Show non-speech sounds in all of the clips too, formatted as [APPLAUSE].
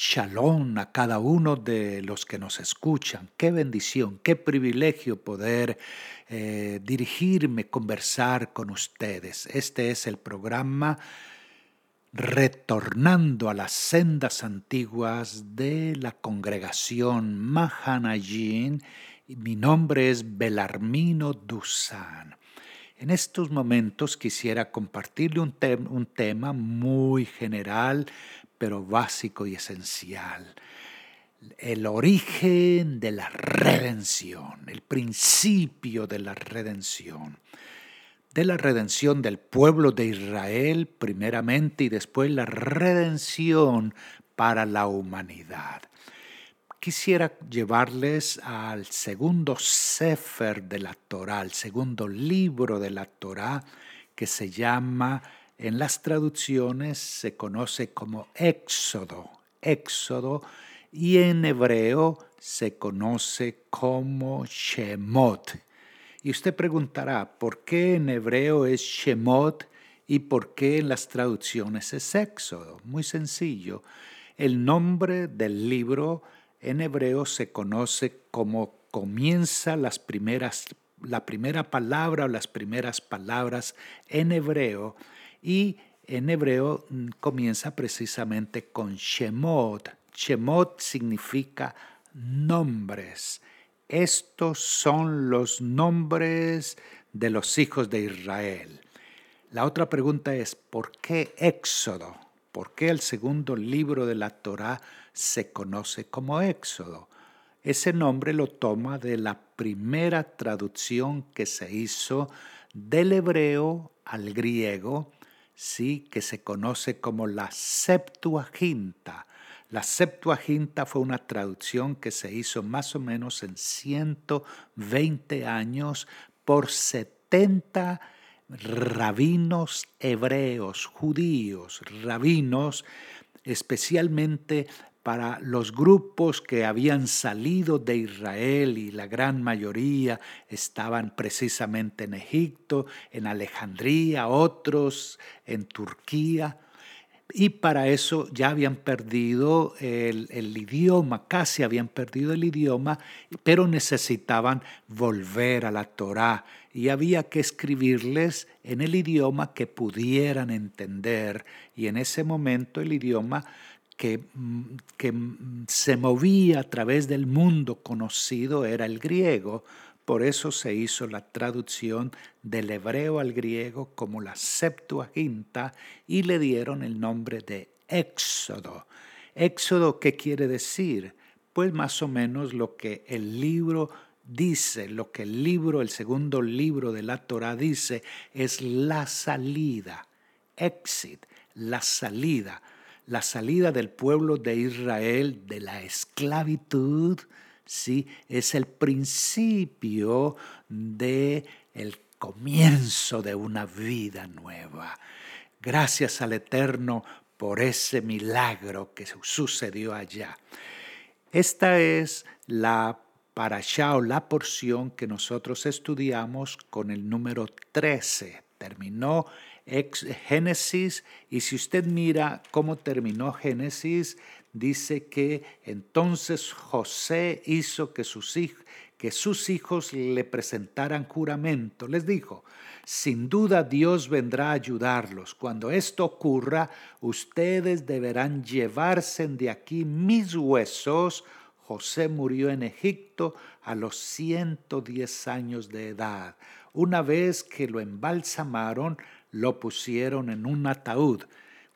Shalom a cada uno de los que nos escuchan. Qué bendición, qué privilegio poder eh, dirigirme, conversar con ustedes. Este es el programa Retornando a las sendas antiguas de la congregación Mahanayin. Mi nombre es Belarmino Dusan. En estos momentos quisiera compartirle un, un tema muy general, pero básico y esencial. El origen de la redención, el principio de la redención. De la redención del pueblo de Israel primeramente y después la redención para la humanidad. Quisiera llevarles al segundo Sefer de la Torah, al segundo libro de la Torah que se llama en las traducciones se conoce como Éxodo, Éxodo, y en hebreo se conoce como Shemot. Y usted preguntará, ¿por qué en hebreo es Shemot y por qué en las traducciones es Éxodo? Muy sencillo. El nombre del libro en hebreo se conoce como comienza las primeras, la primera palabra o las primeras palabras en hebreo y en hebreo mm, comienza precisamente con Shemot. Shemot significa nombres. Estos son los nombres de los hijos de Israel. La otra pregunta es, ¿por qué Éxodo? ¿Por qué el segundo libro de la Torá se conoce como Éxodo? Ese nombre lo toma de la primera traducción que se hizo del hebreo al griego sí, que se conoce como la Septuaginta. La Septuaginta fue una traducción que se hizo más o menos en 120 años por 70 rabinos hebreos, judíos, rabinos, especialmente para los grupos que habían salido de Israel y la gran mayoría estaban precisamente en Egipto, en Alejandría, otros en Turquía. Y para eso ya habían perdido el, idioma, casi habían perdido el idioma, pero necesitaban volver a la Torá y había que escribirles en el idioma que pudieran entender. Y en ese momento el idioma que, mm, que mm, se movía a través del mundo conocido era el griego, por eso se hizo la traducción del hebreo al griego como la Septuaginta y le dieron el nombre de Éxodo. Éxodo, ¿qué quiere decir? Pues más o menos lo que el libro dice, lo que el libro, el segundo libro de la Torah dice, es la salida, exit, la salida la salida del pueblo de Israel de la esclavitud, sí, es el principio de el comienzo de una vida nueva. Gracias al Eterno por ese milagro que sucedió allá. Esta es la parashá o la porción que nosotros estudiamos con el número 13. Terminó Génesis, y si usted mira cómo terminó Génesis, dice que entonces José hizo que sus, hijos, que sus hijos le presentaran juramento. Les dijo, sin duda Dios vendrá a ayudarlos. Cuando esto ocurra, ustedes deberán llevarse de aquí mis huesos. José murió en Egipto a los 110 años de edad. Una vez que lo embalsamaron, lo pusieron en un ataúd.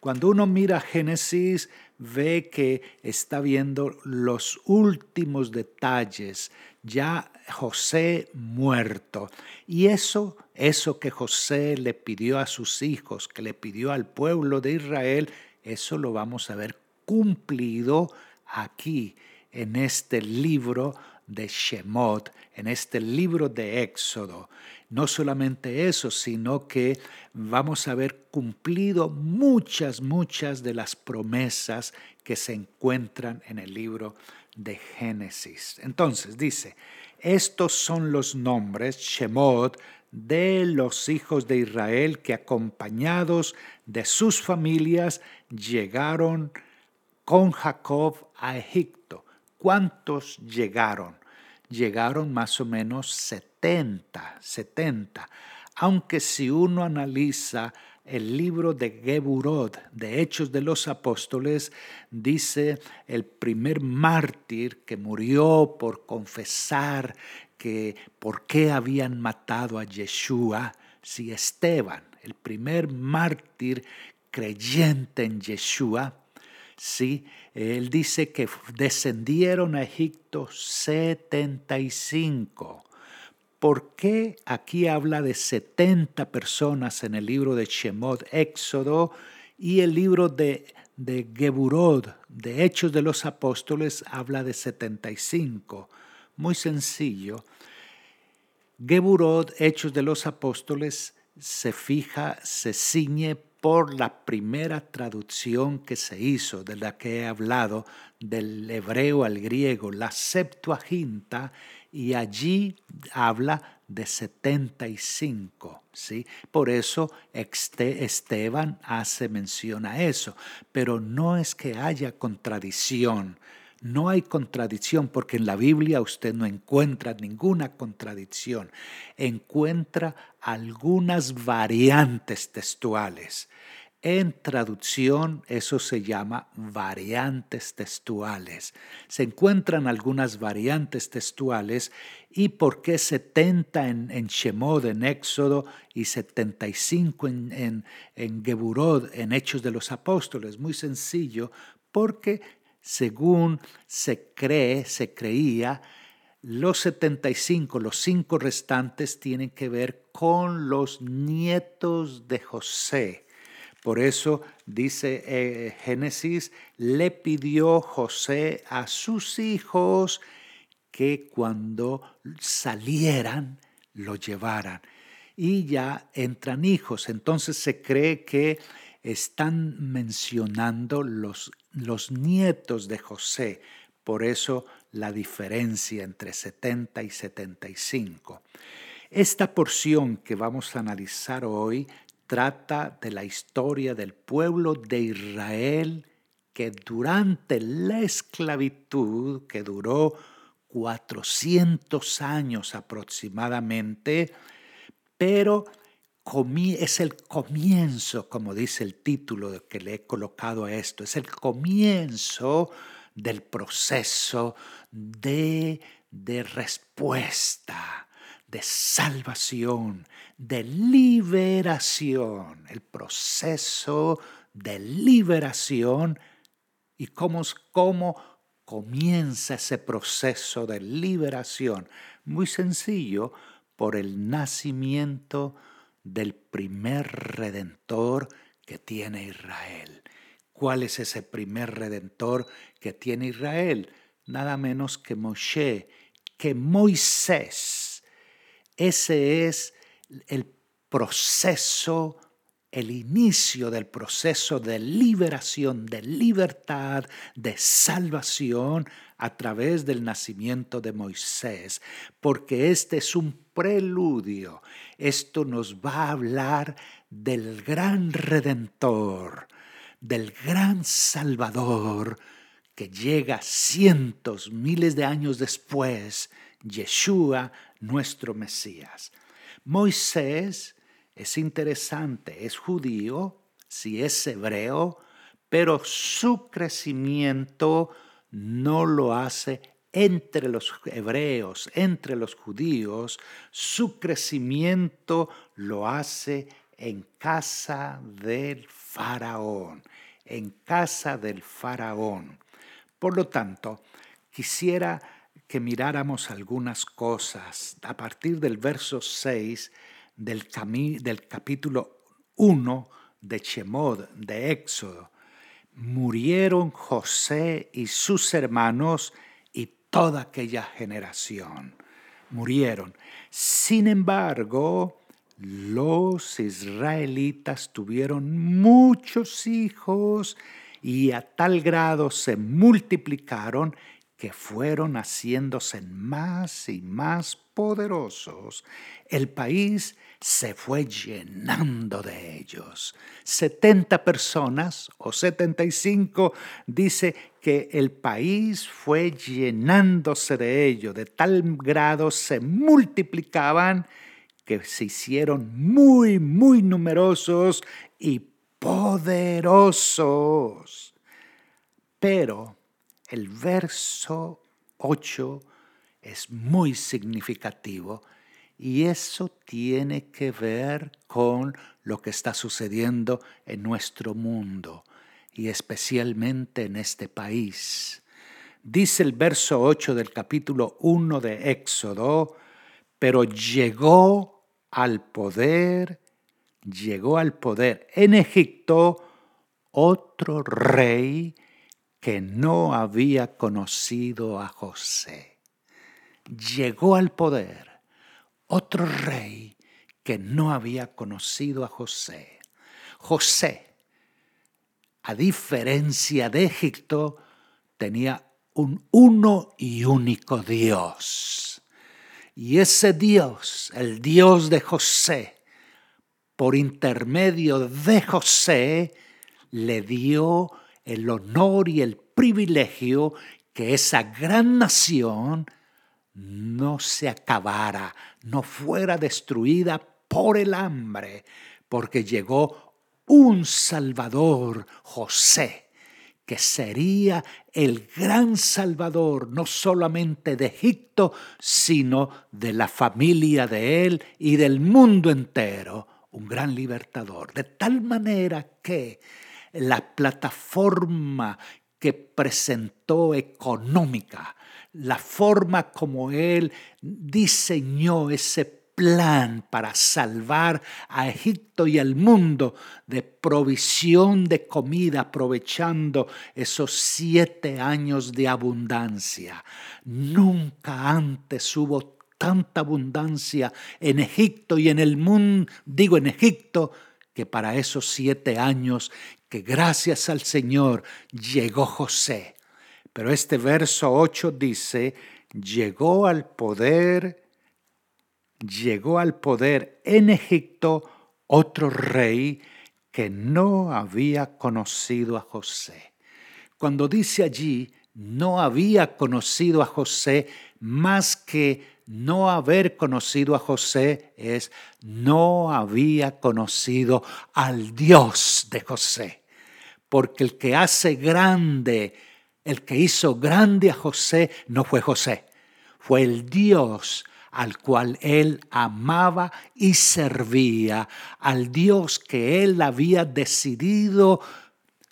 Cuando uno mira Génesis, ve que está viendo los últimos detalles, ya José muerto. Y eso, eso que José le pidió a sus hijos, que le pidió al pueblo de Israel, eso lo vamos a ver cumplido aquí, en este libro de Shemot, en este libro de Éxodo. No solamente eso, sino que vamos a ver cumplido muchas, muchas de las promesas que se encuentran en el libro de Génesis. Entonces dice, estos son los nombres, Shemot, de los hijos de Israel que acompañados de sus familias llegaron con Jacob a Egipto. ¿Cuántos llegaron? Llegaron más o menos 70, 70. Aunque si uno analiza el libro de Geburod, de Hechos de los Apóstoles, dice el primer mártir que murió por confesar que por qué habían matado a Yeshua, si Esteban, el primer mártir creyente en Yeshua, sí, él dice que descendieron a Egipto 75 ¿Por qué aquí habla de 70 personas en el libro de Shemot, Éxodo, y el libro de, de Geburod, de Hechos de los Apóstoles, habla de 75? Muy sencillo. Geburod, Hechos de los Apóstoles, se fija, se ciñe por la primera traducción que se hizo, de la que he hablado, del hebreo al griego, la Septuaginta, y allí habla de 75, ¿sí? Por eso Esteban hace mención a eso, pero no es que haya contradicción, no hay contradicción porque en la Biblia usted no encuentra ninguna contradicción, encuentra algunas variantes textuales. En traducción eso se llama variantes textuales. Se encuentran algunas variantes textuales y por qué 70 en, en Shemod, en Éxodo, y 75 en, en, en Geburod, en Hechos de los Apóstoles. Muy sencillo, porque según se cree, se creía, los 75, los cinco restantes tienen que ver con los nietos de José por eso dice eh, Génesis, le pidió José a sus hijos que cuando salieran lo llevaran. Y ya entran hijos. Entonces se cree que están mencionando los, los nietos de José. Por eso la diferencia entre 70 y 75. Esta porción que vamos a analizar hoy trata de la historia del pueblo de Israel que durante la esclavitud, que duró 400 años aproximadamente, pero es el comienzo, como dice el título que le he colocado a esto, es el comienzo del proceso de, de respuesta de salvación, de liberación, el proceso de liberación y cómo, cómo comienza ese proceso de liberación. Muy sencillo, por el nacimiento del primer redentor que tiene Israel. ¿Cuál es ese primer redentor que tiene Israel? Nada menos que Moshe, que Moisés ese es el proceso, el inicio del proceso de liberación, de libertad, de salvación a través del nacimiento de Moisés, porque este es un preludio. Esto nos va a hablar del gran redentor, del gran salvador que llega cientos, miles de años después, Yeshua, nuestro Mesías. Moisés es interesante, es judío, si es hebreo, pero su crecimiento no lo hace entre los hebreos, entre los judíos, su crecimiento lo hace en casa del faraón, en casa del faraón. Por lo tanto, quisiera que miráramos algunas cosas a partir del verso 6 del, capítulo 1 de Chemod, de Éxodo. Murieron José y sus hermanos y toda aquella generación. Murieron. Sin embargo, los israelitas tuvieron muchos hijos y a tal grado se multiplicaron que fueron haciéndose más y más poderosos, el país se fue llenando de ellos. 70 personas o 75 dice que el país fue llenándose de ellos, de tal grado se multiplicaban que se hicieron muy, muy numerosos y poderosos. Pero el verso 8 es muy significativo y eso tiene que ver con lo que está sucediendo en nuestro mundo y especialmente en este país. Dice el verso 8 del capítulo 1 de Éxodo, pero llegó al poder, llegó al poder en Egipto otro rey que no había conocido a José. Llegó al poder otro rey que no había conocido a José. José, a diferencia de Egipto, tenía un uno y único Dios. Y ese Dios, el Dios de José, por intermedio de José, le dio el honor y el privilegio que esa gran nación no se acabara, no fuera destruida por el hambre, porque llegó un Salvador, José, que sería el gran Salvador no solamente de Egipto, sino de la familia de él y del mundo entero, un gran libertador. De tal manera que la plataforma que presentó económica, la forma como él diseñó ese plan para salvar a Egipto y al mundo de provisión de comida, aprovechando esos siete años de abundancia. Nunca antes hubo tanta abundancia en Egipto y en el mundo, digo en Egipto, que para esos siete años que gracias al Señor llegó José pero este verso 8 dice, llegó al poder, llegó al poder en Egipto otro rey que no había conocido a José. Cuando dice allí, no había conocido a José, más que no haber conocido a José es no había conocido al Dios de José. Porque el que hace grande el que hizo grande a José no fue José, fue el Dios al cual él amaba y servía, al Dios que él había decidido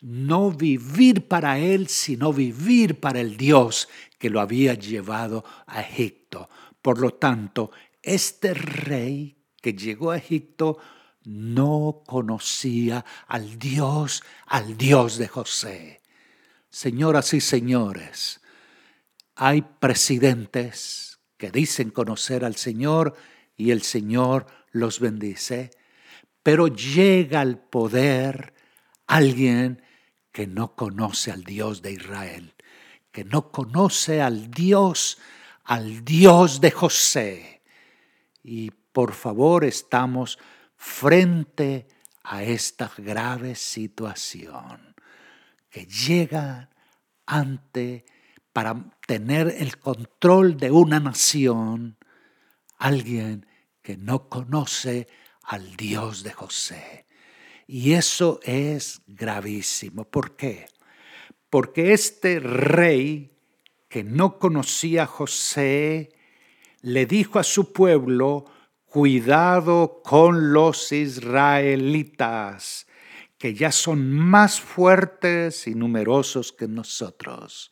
no vivir para él, sino vivir para el Dios que lo había llevado a Egipto. Por lo tanto, este rey que llegó a Egipto no conocía al Dios, al Dios de José. Señoras y señores, hay presidentes que dicen conocer al Señor y el Señor los bendice, pero llega al poder alguien que no conoce al Dios de Israel, que no conoce al Dios, al Dios de José. Y por favor estamos frente a esta grave situación que llega ante para tener el control de una nación alguien que no conoce al Dios de José. Y eso es gravísimo. ¿Por qué? Porque este rey que no conocía a José le dijo a su pueblo, cuidado con los israelitas, que ya son más fuertes y numerosos que nosotros.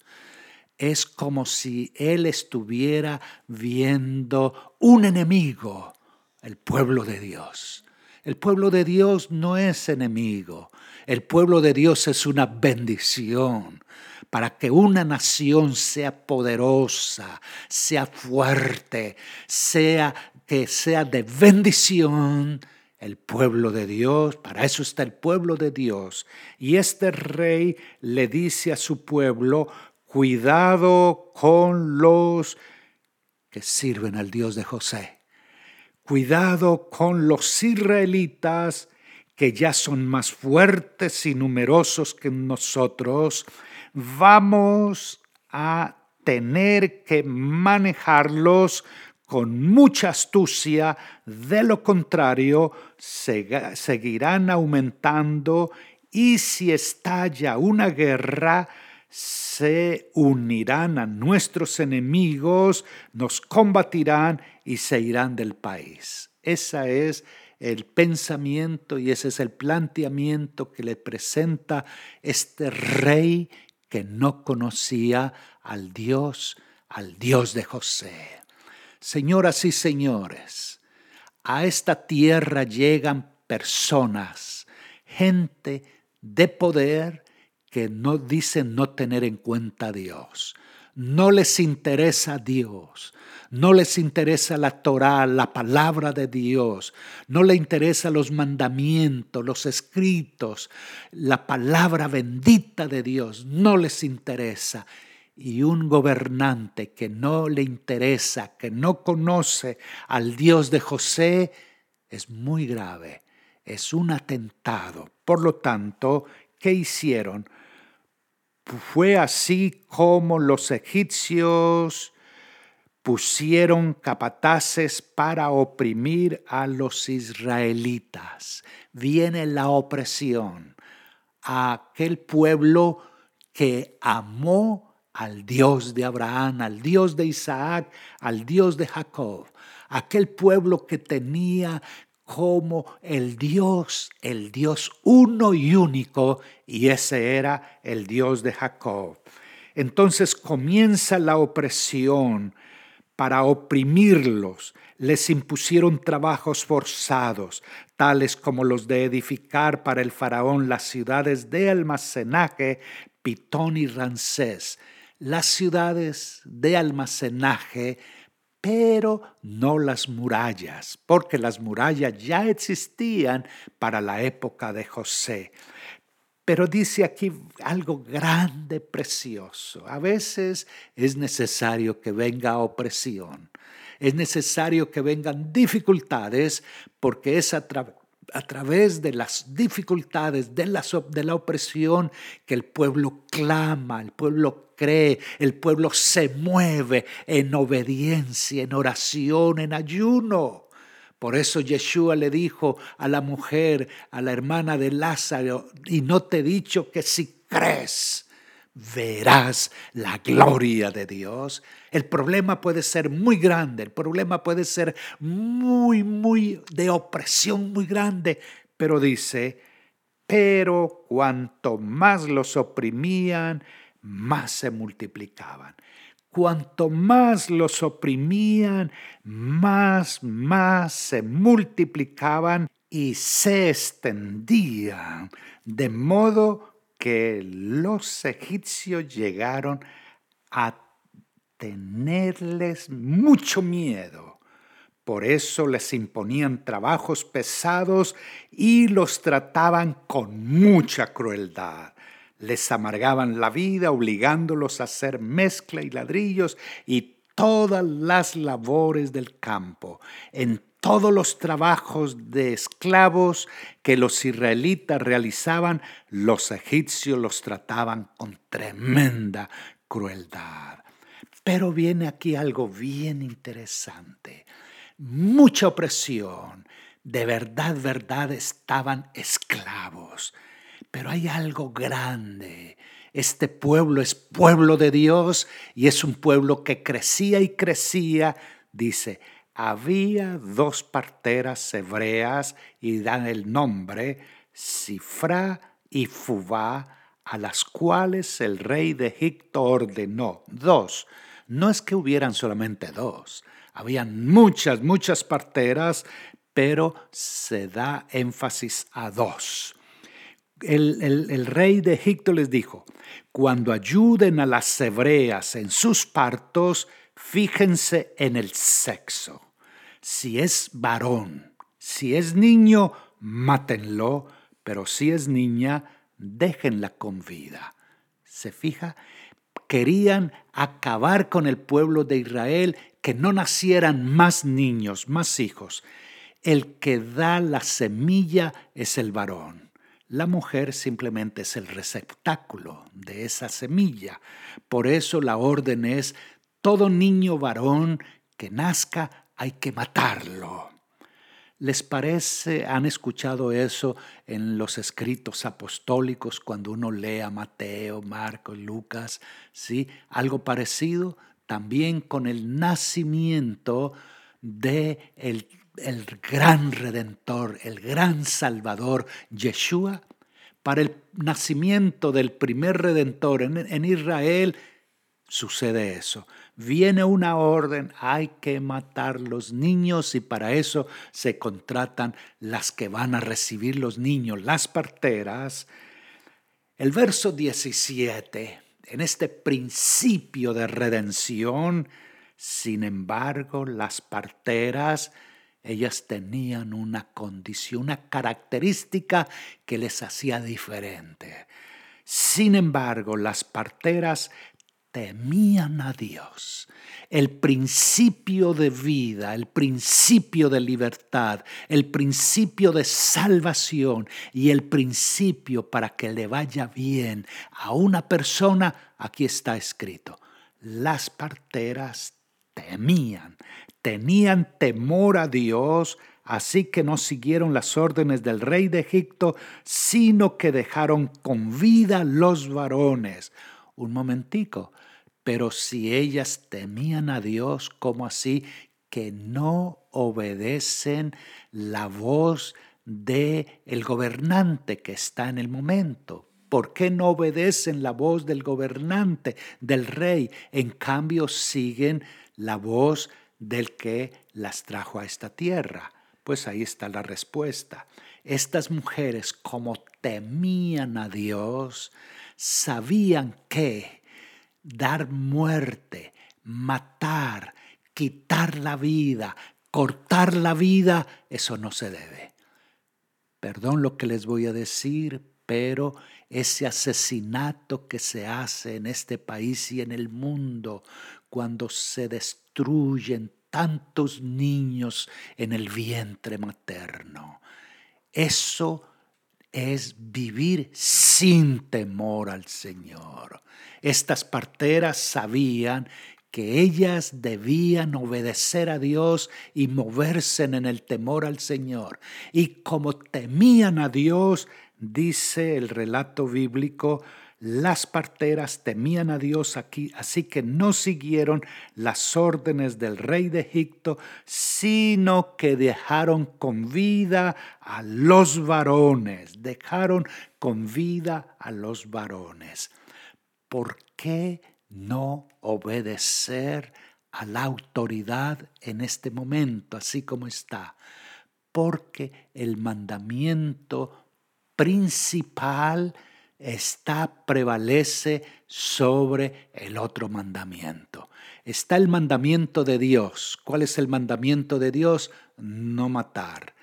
Es como si Él estuviera viendo un enemigo, el pueblo de Dios. El pueblo de Dios no es enemigo, el pueblo de Dios es una bendición para que una nación sea poderosa, sea fuerte, sea que sea de bendición el pueblo de Dios, para eso está el pueblo de Dios. Y este rey le dice a su pueblo, Cuidado con los que sirven al Dios de José. Cuidado con los israelitas que ya son más fuertes y numerosos que nosotros. Vamos a tener que manejarlos con mucha astucia, de lo contrario, seguirán aumentando y si estalla una guerra, se unirán a nuestros enemigos, nos combatirán y se irán del país. Ese es el pensamiento y ese es el planteamiento que le presenta este rey que no conocía al Dios, al Dios de José. Señoras y señores, a esta tierra llegan personas, gente de poder que no dicen no tener en cuenta a Dios. No les interesa Dios, no les interesa la Torah, la palabra de Dios, no les interesa los mandamientos, los escritos, la palabra bendita de Dios, no les interesa y un gobernante que no le interesa, que no conoce al Dios de José, es muy grave, es un atentado. Por lo tanto, ¿qué hicieron? Fue así como los egipcios pusieron capataces para oprimir a los israelitas. Viene la opresión a aquel pueblo que amó al Dios de Abraham, al Dios de Isaac, al Dios de Jacob, aquel pueblo que tenía como el Dios, el Dios uno y único, y ese era el Dios de Jacob. Entonces comienza la opresión para oprimirlos. Les impusieron trabajos forzados, tales como los de edificar para el faraón las ciudades de almacenaje, Pitón y Rancés las ciudades de almacenaje, pero no las murallas, porque las murallas ya existían para la época de José. Pero dice aquí algo grande, precioso. A veces es necesario que venga opresión, es necesario que vengan dificultades, porque es a, a través de las dificultades, de la, de la opresión, que el pueblo clama, el pueblo cree, el pueblo se mueve en obediencia, en oración, en ayuno. Por eso Yeshua le dijo a la mujer, a la hermana de Lázaro, y no te he dicho que si crees, verás la gloria de Dios. El problema puede ser muy grande, el problema puede ser muy, muy de opresión muy grande, pero dice, pero cuanto más los oprimían, más se multiplicaban. Cuanto más los oprimían, más, más se multiplicaban y se extendían, de modo que los egipcios llegaron a tenerles mucho miedo. Por eso les imponían trabajos pesados y los trataban con mucha crueldad. Les amargaban la vida obligándolos a hacer mezcla y ladrillos y todas las labores del campo. Todos los trabajos de esclavos que los israelitas realizaban, los egipcios los trataban con tremenda crueldad. Pero viene aquí algo bien interesante. Mucha opresión. De verdad, verdad, estaban esclavos. Pero hay algo grande. Este pueblo es pueblo de Dios y es un pueblo que crecía y crecía, dice, había dos parteras hebreas y dan el nombre Sifra y Fubá, a las cuales el rey de Egipto ordenó. Dos. No es que hubieran solamente dos, habían muchas, muchas parteras, pero se da énfasis a dos. El, el, rey de Egipto les dijo, cuando ayuden a las hebreas en sus partos, fíjense en el sexo si es varón, si es niño, mátenlo, pero si es niña, déjenla con vida. ¿Se fija? querían acabar con el pueblo de Israel, que no nacieran más niños, más hijos. El que da la semilla es el varón. La mujer simplemente es el receptáculo de esa semilla. Por eso la orden es, todo niño varón que nazca hay que matarlo. ¿Les parece, han escuchado eso en los escritos apostólicos cuando uno lee a Mateo, Marcos, Lucas? ¿Sí? Algo parecido también con el nacimiento de el, gran redentor, el gran salvador, Yeshua. Para el nacimiento del primer redentor en Israel sucede eso viene una orden, hay que matar los niños y para eso se contratan las que van a recibir los niños, las parteras. El verso 17, en este principio de redención, sin embargo, las parteras, ellas tenían una condición, una característica que les hacía diferente. Sin embargo, las parteras temían a Dios. El principio de vida, el principio de libertad, el principio de salvación y el principio para que le vaya bien a una persona, aquí está escrito. Las parteras temían, tenían temor a Dios, así que no siguieron las órdenes del rey de Egipto, sino que dejaron con vida los varones. Un momentico, pero si ellas temían a Dios, ¿cómo así? Que no obedecen la voz de el gobernante que está en el momento. ¿Por qué no obedecen la voz del gobernante, del rey? En cambio siguen la voz del que las trajo a esta tierra. Pues ahí está la respuesta. Estas mujeres, como temían a Dios, sabían que dar muerte, matar, quitar la vida, cortar la vida, eso no se debe. Perdón lo que les voy a decir, pero ese asesinato que se hace en este país y en el mundo cuando se destruyen tantos niños en el vientre materno, eso es vivir sin temor al Señor. Estas parteras sabían que ellas debían obedecer a Dios y moverse en el temor al Señor. Y como temían a Dios, dice el relato bíblico, las parteras temían a Dios aquí, así que no siguieron las órdenes del rey de Egipto, sino que dejaron con vida a los varones, dejaron con vida a los varones. ¿Por qué no obedecer a la autoridad en este momento, así como está? Porque el mandamiento principal está, prevalece sobre el otro mandamiento. Está el mandamiento de Dios. ¿Cuál es el mandamiento de Dios? No matar.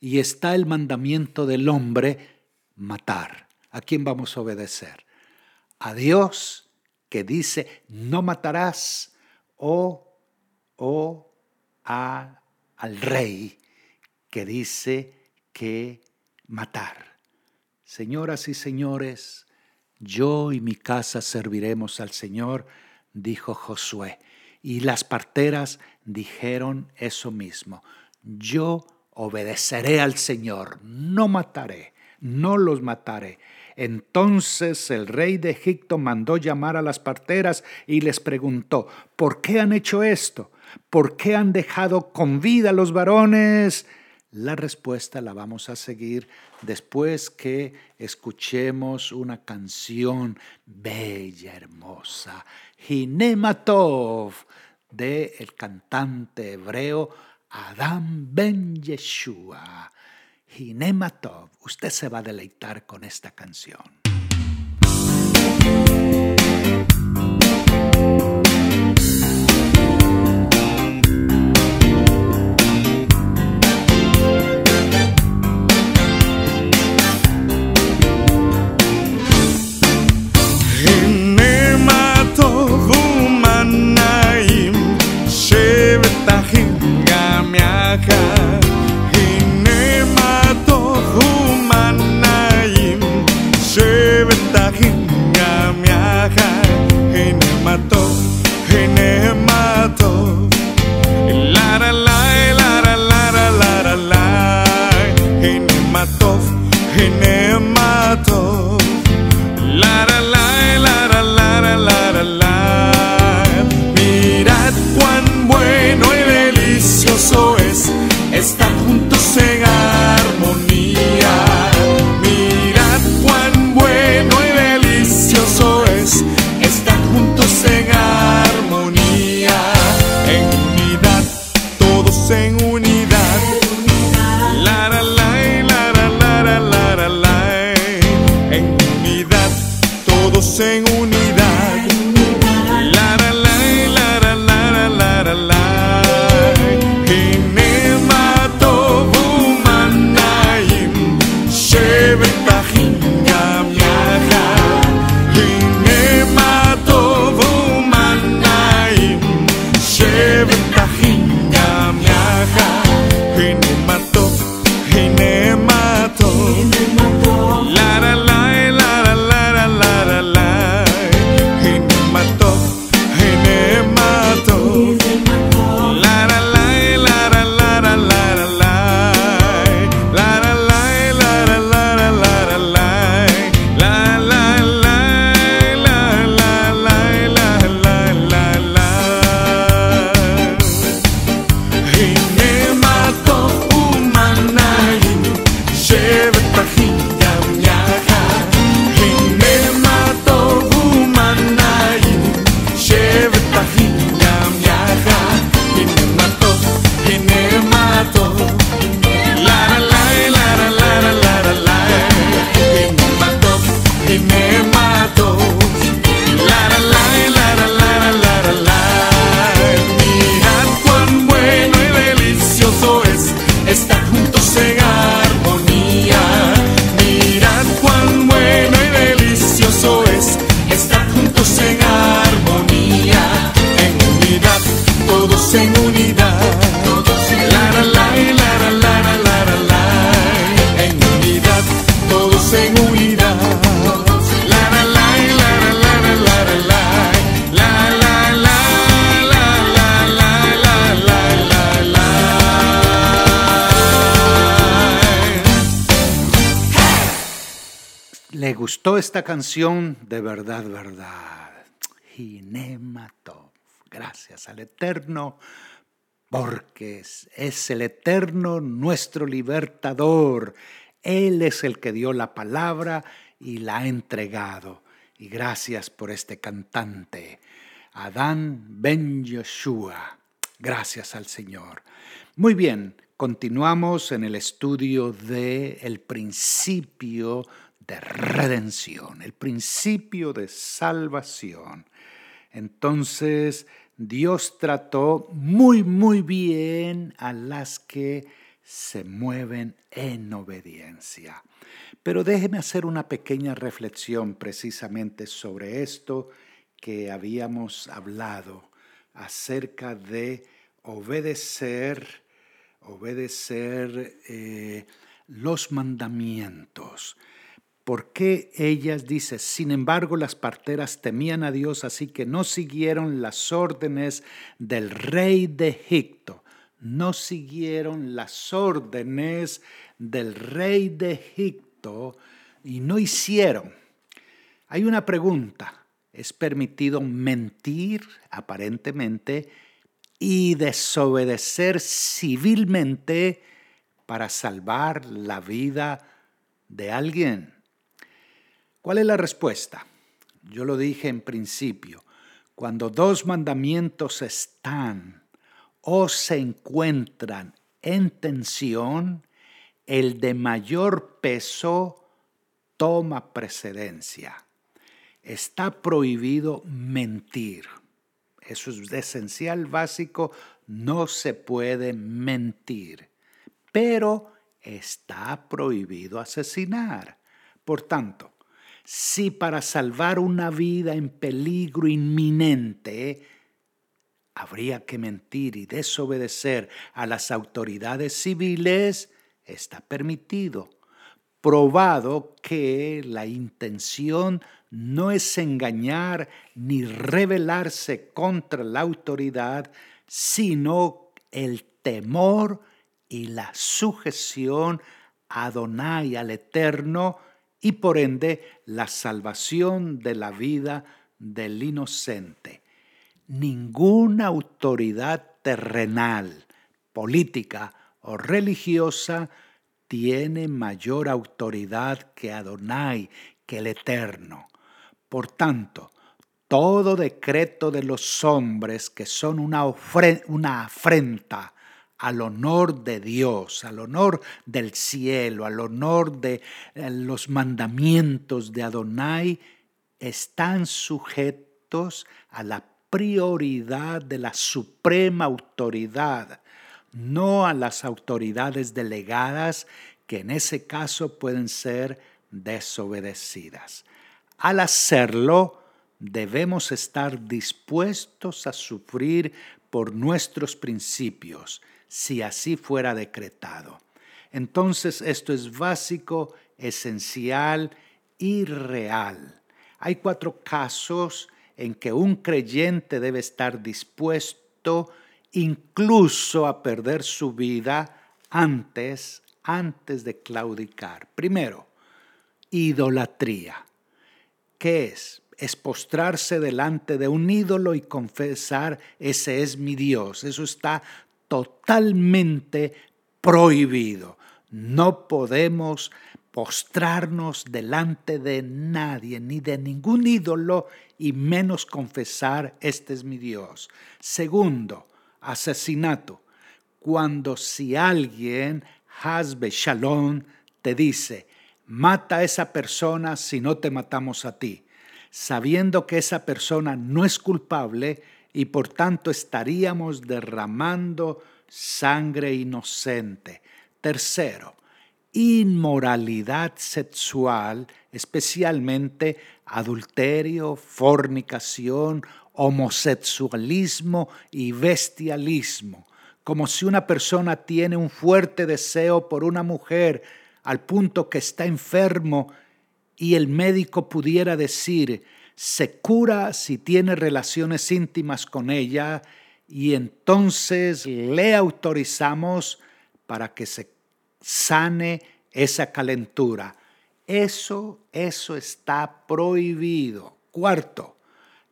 Y está el mandamiento del hombre, matar. ¿A quién vamos a obedecer? A Dios que dice, no matarás, o, o a, al rey que dice que matar. Señoras y señores, yo y mi casa serviremos al Señor, dijo Josué. Y las parteras dijeron eso mismo. Yo obedeceré al Señor, no mataré, no los mataré. Entonces el rey de Egipto mandó llamar a las parteras y les preguntó, ¿por qué han hecho esto? ¿Por qué han dejado con vida a los varones? La respuesta la vamos a seguir después que escuchemos una canción bella, hermosa, Hinematov, de el cantante hebreo Adam Ben Yeshua. Hinematov, usted se va a deleitar con esta canción. every gustó esta canción, de verdad, verdad. Ginematov. Gracias al Eterno, porque es el Eterno nuestro libertador. Él es el que dio la palabra y la ha entregado. Y gracias por este cantante, Adán Ben Yeshua. Gracias al Señor. Muy bien, continuamos en el estudio de el principio de redención, el principio de salvación. Entonces Dios trató muy, muy bien a las que se mueven en obediencia. Pero déjeme hacer una pequeña reflexión precisamente sobre esto que habíamos hablado acerca de obedecer, obedecer eh, los mandamientos. ¿Por qué ellas, dice, sin embargo las parteras temían a Dios, así que no siguieron las órdenes del rey de Egipto? No siguieron las órdenes del rey de Egipto y no hicieron. Hay una pregunta. ¿Es permitido mentir aparentemente y desobedecer civilmente para salvar la vida de alguien? ¿Cuál es la respuesta? Yo lo dije en principio. Cuando dos mandamientos están o se encuentran en tensión, el de mayor peso toma precedencia. Está prohibido mentir. Eso es esencial, básico. No se puede mentir. Pero está prohibido asesinar. Por tanto, si para salvar una vida en peligro inminente habría que mentir y desobedecer a las autoridades civiles, está permitido, probado que la intención no es engañar ni rebelarse contra la autoridad, sino el temor y la sujeción a Adonai, al Eterno, y por ende la salvación de la vida del inocente. Ninguna autoridad terrenal, política o religiosa tiene mayor autoridad que Adonai, que el Eterno. Por tanto, todo decreto de los hombres que son una, una afrenta al honor de Dios, al honor del cielo, al honor de eh, los mandamientos de Adonai, están sujetos a la prioridad de la suprema autoridad, no a las autoridades delegadas que en ese caso pueden ser desobedecidas. Al hacerlo, debemos estar dispuestos a sufrir por nuestros principios, si así fuera decretado. Entonces esto es básico, esencial y real. Hay cuatro casos en que un creyente debe estar dispuesto incluso a perder su vida antes, antes de claudicar. Primero, idolatría. ¿Qué es? Es postrarse delante de un ídolo y confesar, ese es mi Dios. Eso está totalmente prohibido. No podemos postrarnos delante de nadie, ni de ningún ídolo, y menos confesar, este es mi Dios. Segundo, asesinato. Cuando si alguien, Hasbe Shalom, te dice, mata a esa persona si no te matamos a ti, sabiendo que esa persona no es culpable y por tanto estaríamos derramando sangre inocente. Tercero, inmoralidad sexual, especialmente adulterio, fornicación, homosexualismo y bestialismo, como si una persona tiene un fuerte deseo por una mujer al punto que está enfermo y el médico pudiera decir, se cura si tiene relaciones íntimas con ella y entonces le autorizamos para que se sane esa calentura. Eso, eso está prohibido. Cuarto,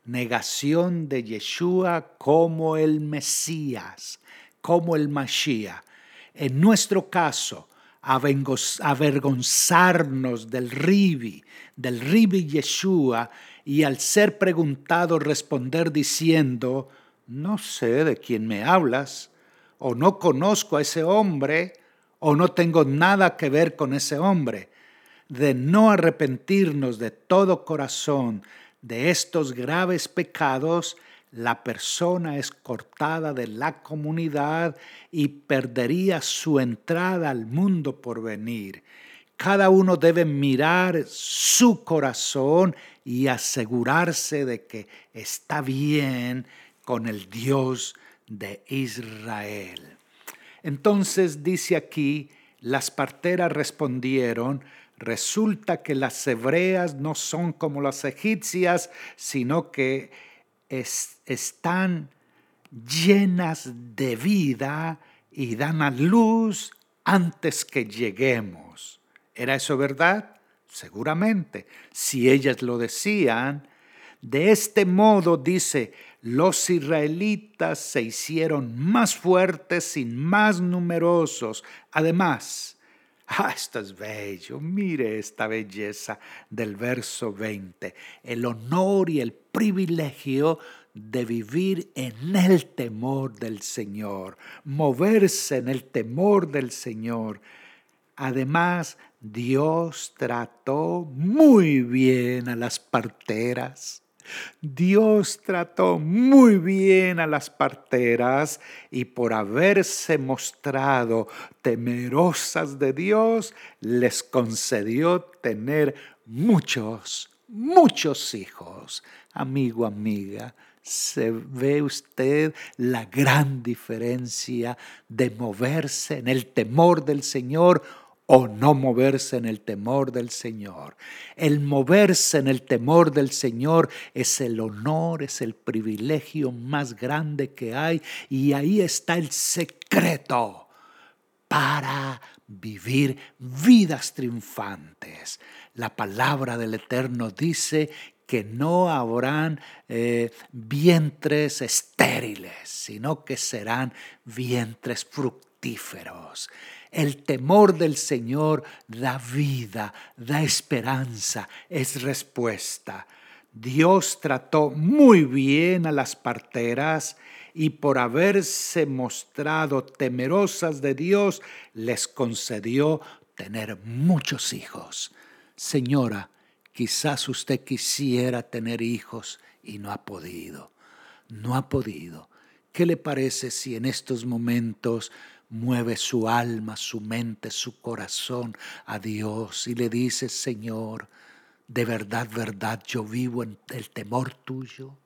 negación de Yeshua como el Mesías, como el Mashiach. En nuestro caso, avergonzarnos del Ribi, del Ribi Yeshua, y al ser preguntado responder diciendo, no sé de quién me hablas, o no conozco a ese hombre, o no tengo nada que ver con ese hombre, de no arrepentirnos de todo corazón de estos graves pecados, la persona es cortada de la comunidad y perdería su entrada al mundo por venir. Cada uno debe mirar su corazón y asegurarse de que está bien con el Dios de Israel. Entonces dice aquí, las parteras respondieron, resulta que las hebreas no son como las egipcias, sino que están llenas de vida y dan a luz antes que lleguemos. ¿Era eso verdad? Seguramente. Si ellas lo decían, de este modo, dice, los israelitas se hicieron más fuertes y más numerosos. Además, [LAUGHS] ah, esto es bello, mire esta belleza del verso 20, el honor y el privilegio de vivir en el temor del Señor, moverse en el temor del Señor. Además, Dios trató muy bien a las parteras Dios trató muy bien a las parteras y por haberse mostrado temerosas de Dios, les concedió tener muchos, muchos hijos. Amigo, amiga, se ve usted la gran diferencia de moverse en el temor del Señor o no moverse en el temor del Señor. El moverse en el temor del Señor es el honor, es el privilegio más grande que hay y ahí está el secreto para vivir vidas triunfantes. La palabra del Eterno dice que no habrán eh, vientres estériles, sino que serán vientres fructíferos. El temor del Señor da vida, da esperanza, es respuesta. Dios trató muy bien a las parteras y por haberse mostrado temerosas de Dios, les concedió tener muchos hijos. Señora, quizás usted quisiera tener hijos y no ha podido. No ha podido. ¿Qué le parece si en estos momentos mueve su alma, su mente, su corazón a Dios y le dice, Señor, de verdad, verdad, yo vivo en el temor tuyo.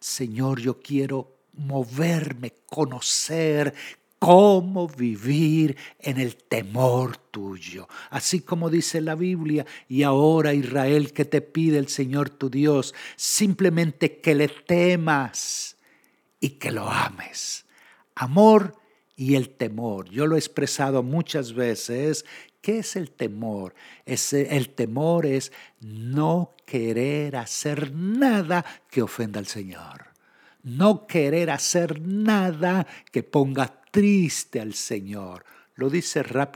Señor, yo quiero moverme, conocer cómo vivir en el temor tuyo. Así como dice la Biblia, y ahora Israel, que te pide el Señor tu Dios, simplemente que le temas y que lo ames. Amor y el temor. Yo lo he expresado muchas veces. ¿Qué es el temor? el temor es no querer hacer nada que ofenda al Señor. No querer hacer nada que ponga triste al Señor. Lo dice Rab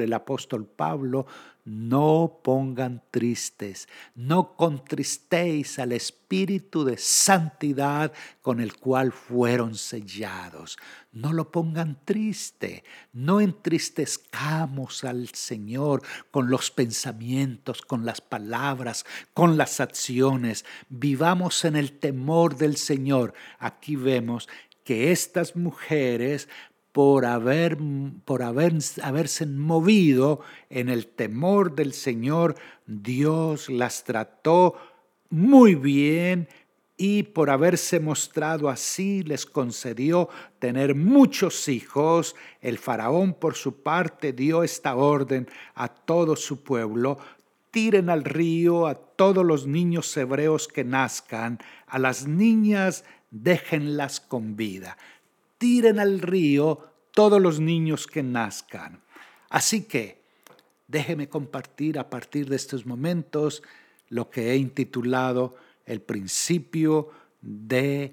el apóstol Pablo, no pongan tristes, no contristéis al Espíritu de santidad con el cual fueron sellados. No lo pongan triste, no entristezcamos al Señor con los pensamientos, con las palabras, con las acciones. Vivamos en el temor del Señor. Aquí vemos que estas mujeres por, haber, por haber, haberse movido en el temor del Señor, Dios las trató muy bien y por haberse mostrado así les concedió tener muchos hijos. El faraón por su parte dio esta orden a todo su pueblo, tiren al río a todos los niños hebreos que nazcan, a las niñas déjenlas con vida tiren al río todos los niños que nazcan. Así que déjeme compartir a partir de estos momentos lo que he intitulado el principio de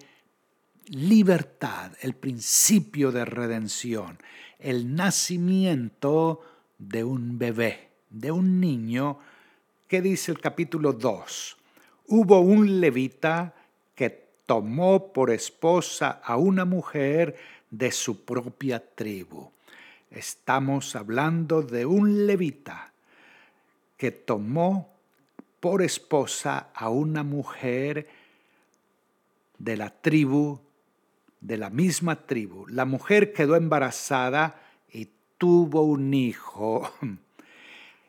libertad, el principio de redención, el nacimiento de un bebé, de un niño, que dice el capítulo 2. Hubo un levita que tomó por esposa a una mujer de su propia tribu. Estamos hablando de un levita que tomó por esposa a una mujer de la tribu, de la misma tribu. La mujer quedó embarazada y tuvo un hijo.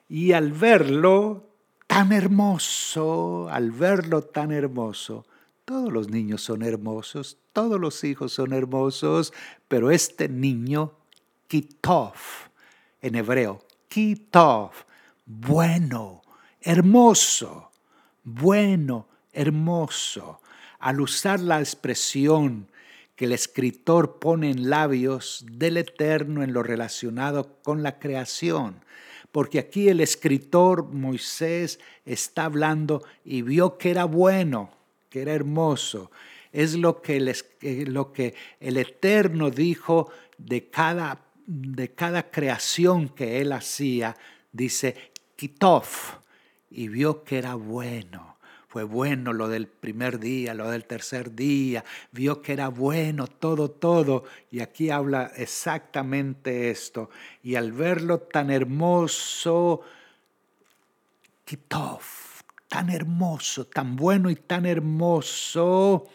Y al verlo tan hermoso, al verlo tan hermoso, todos los niños son hermosos, todos los hijos son hermosos, pero este niño, Kitov, en hebreo, Kitov, bueno, hermoso, bueno, hermoso. Al usar la expresión que el escritor pone en labios del Eterno en lo relacionado con la creación, porque aquí el escritor Moisés está hablando y vio que era bueno, era hermoso. Es lo que, lo que el Eterno dijo de cada, de cada creación que él hacía. Dice, Kitov, y vio que era bueno. Fue bueno lo del primer día, lo del tercer día, vio que era bueno todo, todo. Y aquí habla exactamente esto. Y al verlo tan hermoso, Kitov, tan hermoso, tan bueno y tan hermoso,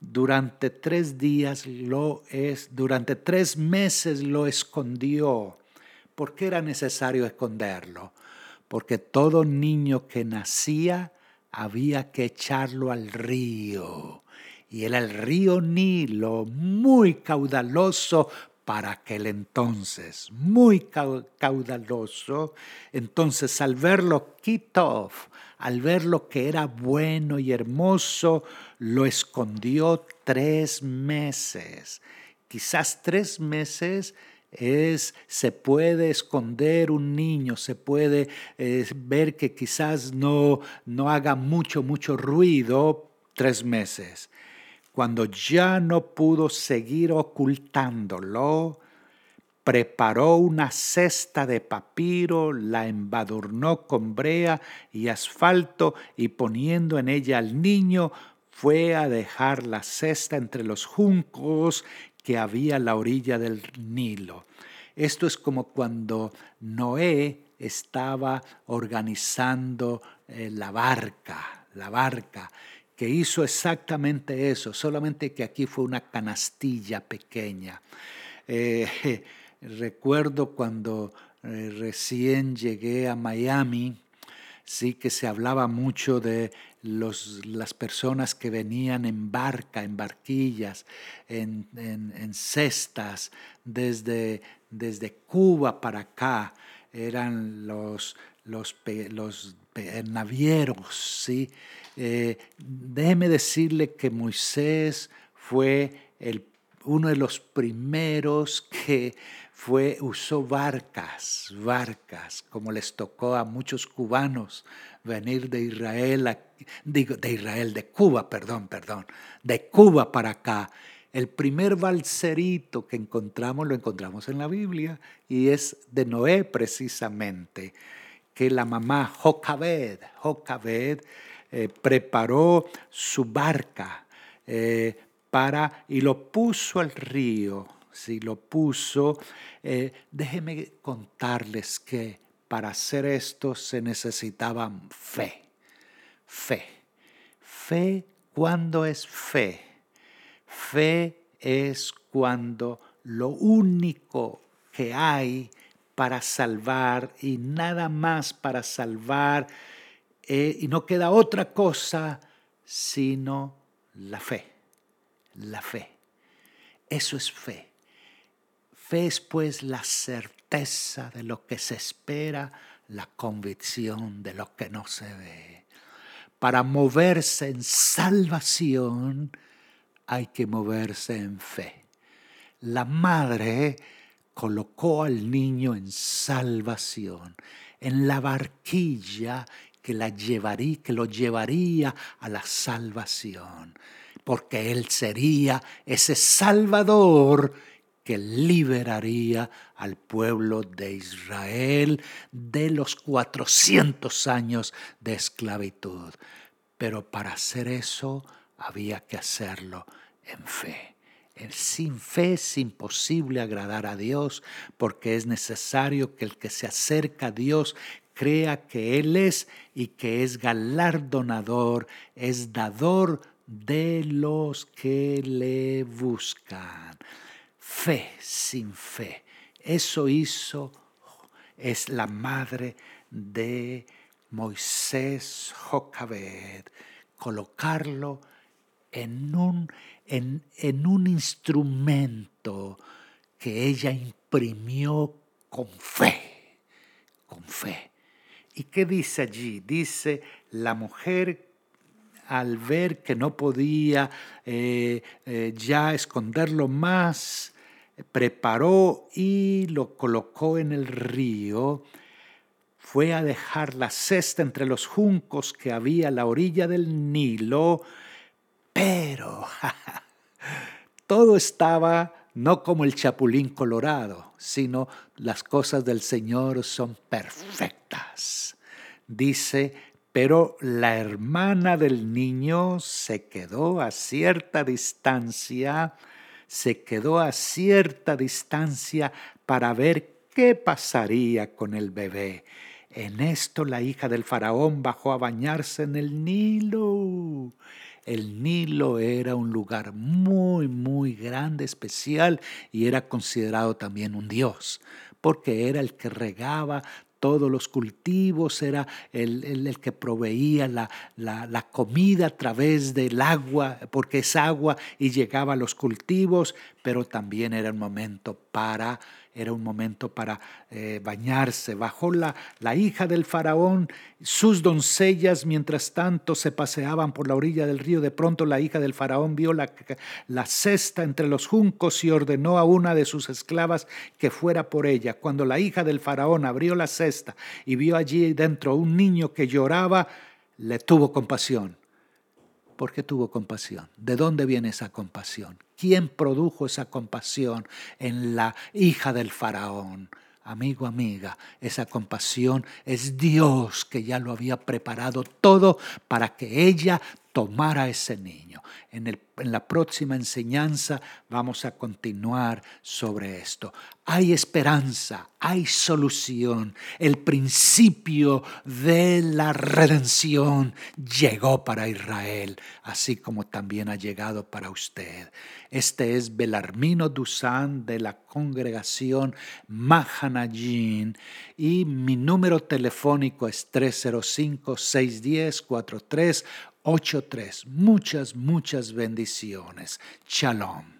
durante tres días lo es, durante tres meses lo escondió. ¿Por qué era necesario esconderlo? Porque todo niño que nacía había que echarlo al río. Y era el río Nilo, muy caudaloso, para aquel entonces, muy caudaloso. Entonces al verlo Kitov, al ver lo que era bueno y hermoso, lo escondió tres meses. Quizás tres meses es, se puede esconder un niño, se puede eh, ver que quizás no, no haga mucho, mucho ruido tres meses. Cuando ya no pudo seguir ocultándolo, preparó una cesta de papiro, la embadurnó con brea y asfalto y poniendo en ella al niño, fue a dejar la cesta entre los juncos que había a la orilla del Nilo. Esto es como cuando Noé estaba organizando eh, la barca, la barca, que hizo exactamente eso, solamente que aquí fue una canastilla pequeña. Eh, recuerdo cuando eh, recién llegué a Miami, sí que se hablaba mucho de las personas que venían en barca, en barquillas, en, cestas, desde, desde, Cuba para acá, eran los, los, los navieros, ¿sí? Eh, déjeme decirle que Moisés fue el, uno de los primeros que usó barcas, barcas, como les tocó a muchos cubanos venir de Israel, digo, de Israel, de Cuba, perdón, perdón, de Cuba para acá. El primer balserito que encontramos lo encontramos en la Biblia y es de Noé precisamente, que la mamá Jocabed, Jocabed eh, preparó su barca eh, para y lo puso al río. Si lo puso, eh, déjenme contarles que para hacer esto se necesitaba fe. Fe. Fe cuando es fe. Fe es cuando lo único que hay para salvar y nada más para salvar eh, y no queda otra cosa sino la fe. La fe. Eso es fe. Fe es pues la certeza de lo que se espera, la convicción de lo que no se ve. Para moverse en salvación hay que moverse en fe. La madre colocó al niño en salvación, en la barquilla que, la llevaría, que lo llevaría a la salvación, porque Él sería ese Salvador que liberaría al pueblo de Israel de los 400 años de esclavitud. Pero para hacer eso había que hacerlo en fe. Sin fe es imposible agradar a Dios porque es necesario que el que se acerca a Dios crea que Él es y que es galardonador, es dador de los que le buscan. Fe sin fe. Eso hizo, es la madre de Moisés Jocabed, colocarlo en un, en, en un instrumento que ella imprimió con fe, con fe. ¿Y qué dice allí? Dice, la mujer al ver que no podía eh, eh, ya esconderlo más, preparó y lo colocó en el río, fue a dejar la cesta entre los juncos que había a la orilla del Nilo, pero [LAUGHS] todo estaba no como el chapulín colorado, sino las cosas del Señor son perfectas. Dice, pero la hermana del niño se quedó a cierta distancia, se quedó a cierta distancia para ver qué pasaría con el bebé. En esto la hija del faraón bajó a bañarse en el Nilo el Nilo era un lugar muy, muy grande, especial, y era considerado también un dios, porque era el que regaba todos los cultivos, era el, que proveía la, la, comida a través del agua, porque es agua y llegaba a los cultivos, pero también era un momento para era un momento para eh, bañarse. Bajó la, la hija del faraón, sus doncellas mientras tanto se paseaban por la orilla del río. De pronto la hija del faraón vio la, la cesta entre los juncos y ordenó a una de sus esclavas que fuera por ella. Cuando la hija del faraón abrió la cesta y vio allí dentro un niño que lloraba, le tuvo compasión. ¿Por qué tuvo compasión? ¿De dónde viene esa compasión? ¿Quién produjo esa compasión en la hija del faraón? Amigo, amiga, esa compasión es Dios que ya lo había preparado todo para que ella tomara ese niño. En, el, en, la próxima enseñanza vamos a continuar sobre esto. Hay esperanza, hay solución. El principio de la redención llegó para Israel, así como también ha llegado para usted. Este es Belarmino Dusan de la congregación Mahanajin y mi número telefónico es 305 610 43 8.3. Muchas, muchas bendiciones. Shalom.